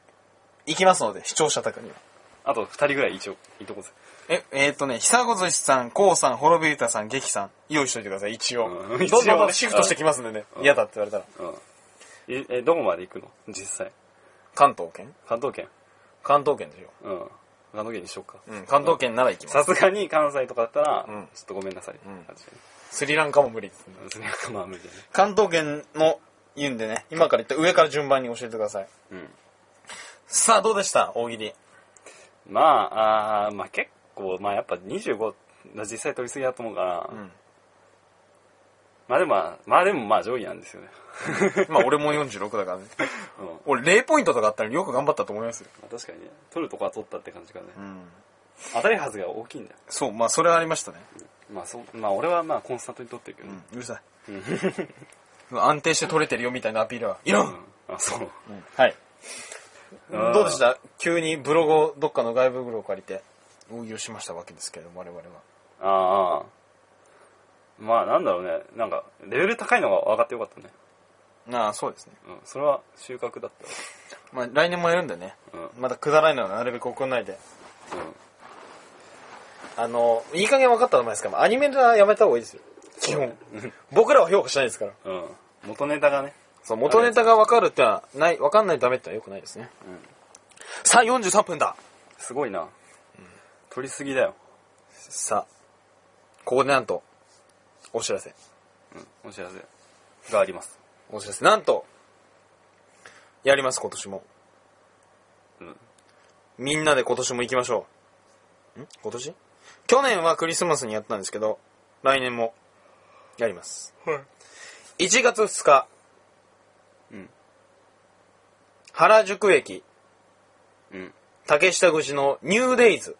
行きますので、視聴者宅には。あと二人ぐらい一応、いいとこぜ。え、えっ、とね、久子寿司さん、こうさん、滅びゆたさん、劇さん、用意しといてください、一応。うんどんどんシフトしてきますんでね、うん嫌だって言われたら。うん。え、えどこまで行くの？実際。関東圏？関東圏。関東圏ですよ。うん。関東圏にしようか。うん、関東圏なら行きます。さすがに関西とかだったら、うんちょっとごめんなさい。ん感じでねスリランカも無理です、ね。それはまあ無理だね。関東圏の言うんでね、今から言った上から順番に教えてください。うん。さあ、どうでした？大喜利。まあ、あーまあ結構、まあやっぱ25、実際取りすぎだと思うから、ん。まあでもまあ、まあでもまあ上位なんですよね。[LAUGHS] まあ、俺も46だからね。うん。ま俺0ポイントとかあったらよく頑張ったと思いますよ。あ確かにね、取るとこは取ったって感じかね。うん。当たりはずが大きいんだよ。そう、まあ、それはありましたね。まあそう、まあ俺はまあコンスタントに取ってるけどね。うん、うるさうん。い。[LAUGHS] 安定して取れてるよみたいなアピールは。いらん、うんあ、そう。はい。うんどうでした？急にブログをどっかの外部ブログを借りて、大喜利をしましたわけですけど、我々は。ああ。まあなんだろうね。なんか、レベル高いのが分かってよかったね。ああ、そうですね。うん。それは収穫だっまあ、来年もやるんでね。たわ。まだくだらないのはなるべく送んないで。うん。あの、いい加減分かったと思いますから、アニメはやめた方がいいですよ。基本。僕らは評価しないですから。うん。うん。元ネタがね。そう、元ネタが分かるってのは、ない、分かんないとダメってのは良くないですね。うん。さあ、43分だすごいな。取りすぎだよ。さあ、ここでなんと、お知らせ。うん。お知らせがあります。お知らせ。なんと、やります、今年も。うん。みんなで今年も行きましょう。ん？今年？去年はクリスマスにやったんですけど、来年もやります。はい。1月2日、うん。原宿駅、うん。竹下口のニューデイズ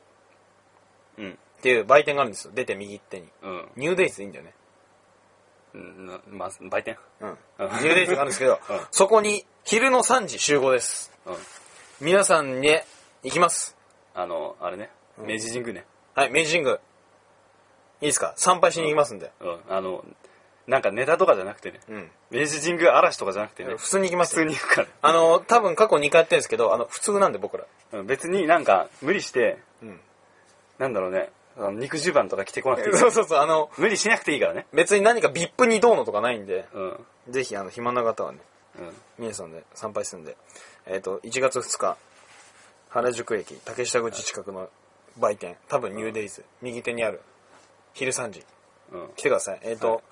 うん。っていう売店があるんですよ。出て右手に。うん。ニューデイズでいいんだよね。うん。なまあ、売店。うん。うんニューデイズがあるんですけど、うんそこに昼の3時集合です。うん。皆さんで行きます。あの、あれね。明治神宮ね。はい、明治神宮。いいですか？参拝しに行きますんで。うん。あの、なんかネタとかじゃなくてね。うん。明治神宮嵐とかじゃなくてね。普通に行きます普通に行くから。あの、多分過去2回やってるんですけど、あの、普通なんで僕ら。うん別になんか無理して、うん。なんだろうね、あの肉襦袢とか着てこなくていい。[LAUGHS] そうそうそう、あの、無理しなくていいからね。別に何か VIP にどうのとかないんで、うん。ぜひ、あの、暇な方はね、うん。皆さんで参拝するんで、えっ、と、1月2日、原宿駅、竹下口近くの売店、多分ニューデイズ、右手にある、昼3時、うん。来てください。えっ、と、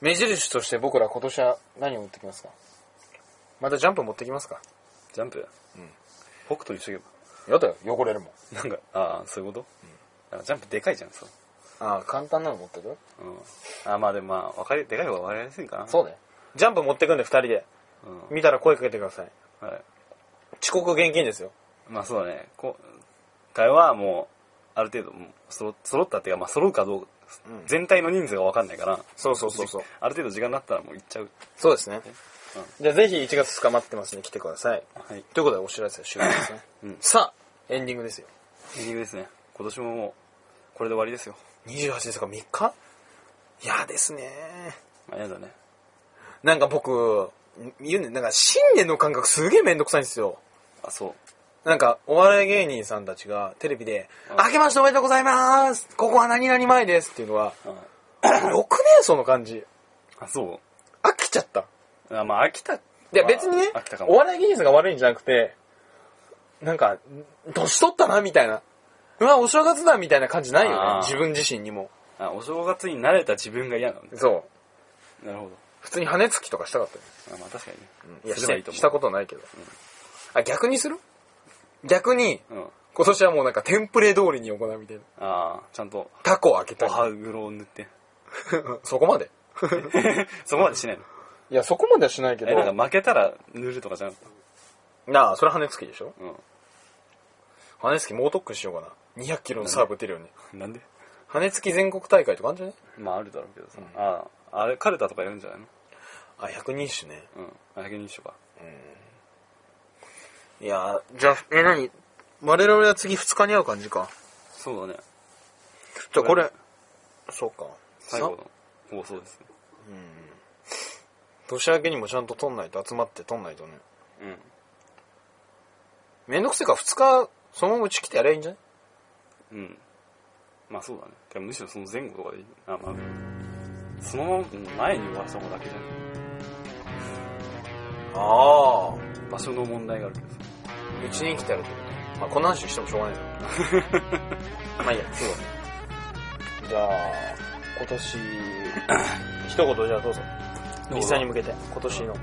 目印として僕ら今年は何を持ってきますか？またジャンプ持ってきますか？ジャンプ？うん北斗にしとけやだよ、汚れるもん。ば。なんか、ああ、そういうこと、あジャンプでかいじゃん、そう。ああ、簡単なの持ってくうん。あまあでもまあ、わかり、でかい方がわかりやすいかな。そうだよ。ジャンプ持ってくんで二人で。うん。見たら声かけてください。はい。遅刻厳禁ですよ。まあそうだね。こう、会話はもう、ある程度、もう揃揃ったっていうか、まあ揃うかどうか、うん全体の人数がわかんないから、そうそうそうそう。ある程度時間になったらもう行っちゃう。そうですね。じゃあぜひ1月2日待ってますね。来てください。はい。ということでお知らせ終了ですね。うん。さあ、エンディングですよ。エンディングですね。今年ももう、これで終わりですよ。28ですか ?3 日？嫌ですね。あ、やだね。なんか僕、言うね、なんか新年の感覚すげえめんどくさいんですよ。あ、そう。なんか、お笑い芸人さんたちがテレビで、うん明けましておめでとうございますここは何々前ですっていうのは、あ6年層の感じ。あ、そ飽きちゃった。う。あ、まあ飽きた。いや別にね。お笑い芸人さんが悪いんじゃなくて、なんか、年取ったな、みたいな。うわ、お正月だ、みたいな感じないよあーね。自分自身にも。あ、お正月に慣れた自分が嫌なんだ。そう。なるほど。普通に羽根つきとかしたかったよ。あまあ確かにね。いや、すればいいと思うしたことないけど。あ、逆にする？逆に、うん。今年はもうなんかテンプレ通りに行うみたいな。ああ、ちゃんと、タコを開けたおり。歯黒を塗って。[LAUGHS] そこまで？[LAUGHS] そこまでしないの？いや、そこまではしないけどえ、。なんか負けたら塗るとかじゃなくて。なあ、それ羽根つきでしょ？う羽根つき猛特訓しようかな。200キロのサーブ打てるように。ん。なんで？羽根つき全国大会とかあるんじゃねまああるだろうけどさ。ああ、あれ、カルタとかやるんじゃないの？あ、百人種ね。うん。あ、100人一緒か。いやー、じゃあ、え、なに我々は次2日に会う感じか。そうだね。じゃあこれ、そうか。さ最後の放送ですね。年明けにもちゃんと撮んないと集まって撮んないとね。うん。めんどくせえから2日、そのままうち来てやればいいんじゃない？うん。まあそうだね。てかむしろその前後とかでいい。あ、まあ、そのままうん前に終わらせた方だけじゃない？ああ。場所の問題があるけどさ。うちに来てやるってことね。まあ、こんな話してもしょうがないな。[LAUGHS] まあいいや、そうだね。じゃあ、今年、[LAUGHS] 一言じゃあどうぞ。リスナーに向けて、今年の。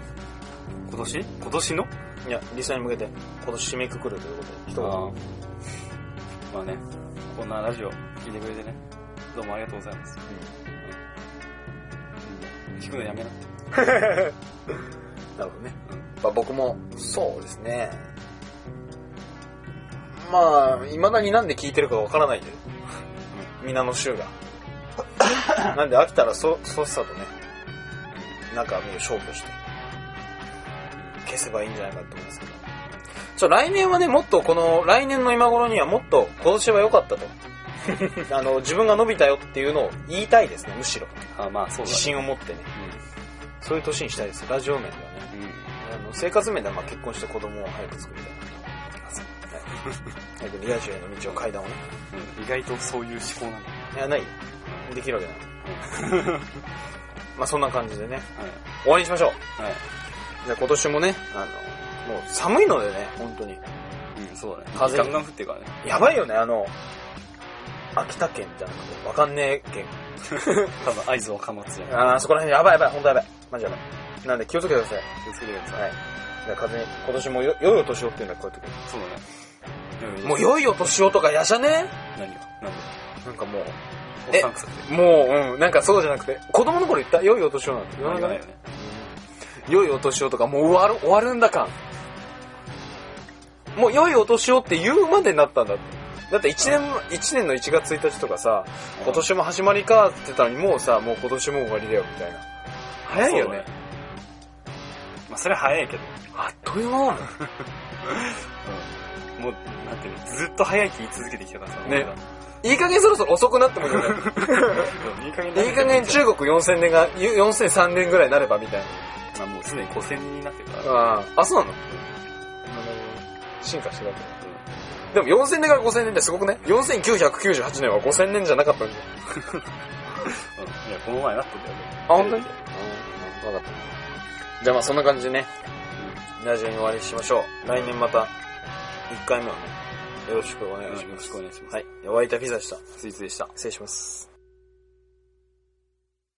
今年？今年の？いや、リスナーに向けて、今年締めくくるということで、一言。まあね、こんなラジオ聞いてくれてね、どうもありがとうございます。うん。聞くのやめなって。なるほどね。まあ、僕も、そうですね。まあ、未だになんで聞いてるかわからないんで、皆の衆が。[LAUGHS] なんで飽きたらそ、そっさとね、中身を消去して、消せばいいんじゃないかと思いますけど。ちょ、来年はね、もっとこの、来年の今頃にはもっと今年は良かったと。[LAUGHS] あの、自分が伸びたよっていうのを言いたいですね、むしろ。あまあそうだ、ね。自信を持ってね。そういう年にしたいです。ラジオ面ではね。うん。うん。あの生活面ではまあ結婚して子供を早く作りたいなと。はい早くリア充への道を階段をね。うん、意外とそういう思考なんだ。いや、ないよ。できるわけない。[LAUGHS] まあそんな感じでね。はい。終わりにしましょう。はい。じゃあ今年もね、あの、もう寒いのでね、本当に。うん、そうだね。風ガンガン降ってるからね。やばいよね、あの、秋田県じゃなくて、わかんねえ県。[LAUGHS] 多分合図若松じゃん。あー、そこら辺やばいやばい、ほんとやばい。マジやばい。なんで気をつけてください。気をつけてください。はい。じゃあ風に、今年もよ、良いお年をっていうんだ、こういう時そうだね。もう良いお年をとかやしゃね何が？なんでなんかもう、おっさんくて。もう、うん、なんかそうじゃなくて、子供の頃言った、良いお年をなんて言わないないよ。ね。良いお年をとか、もう終わる、終わるんだ感。もう良いお年をって言うまでになったんだって。だって1年、一年の1月1日とかさ、今年も始まりかって言ってたのに、もうさ、もう今年も終わりだよ、みたいな。早いよね。まあそれは早いけど。あっという間なの。[LAUGHS] うん。もう、なんていうの、ずっと早いって言い続けてきたからさ。ねいい加減そろそろ遅くなってもいいよね。う [LAUGHS] んいい加減いい加減中国4000年が、4003年ぐらいになればみたいまあもうすでに5000人になってるから。あ、あ、そうなの？進化してるわけでも4000年から5000年ってすごくね ?4998 年は5000年じゃなかったんだよ。うん。いや、この前なってんだよね。あ、本当に？うん、わかった。じゃあまあそんな感じでね、ラジオに終わりにしましょう。来年また、1回目はね、よろしくお願いしよろます。しくお願いします。はい。お相手はピザでした。スイーツでした。失礼します。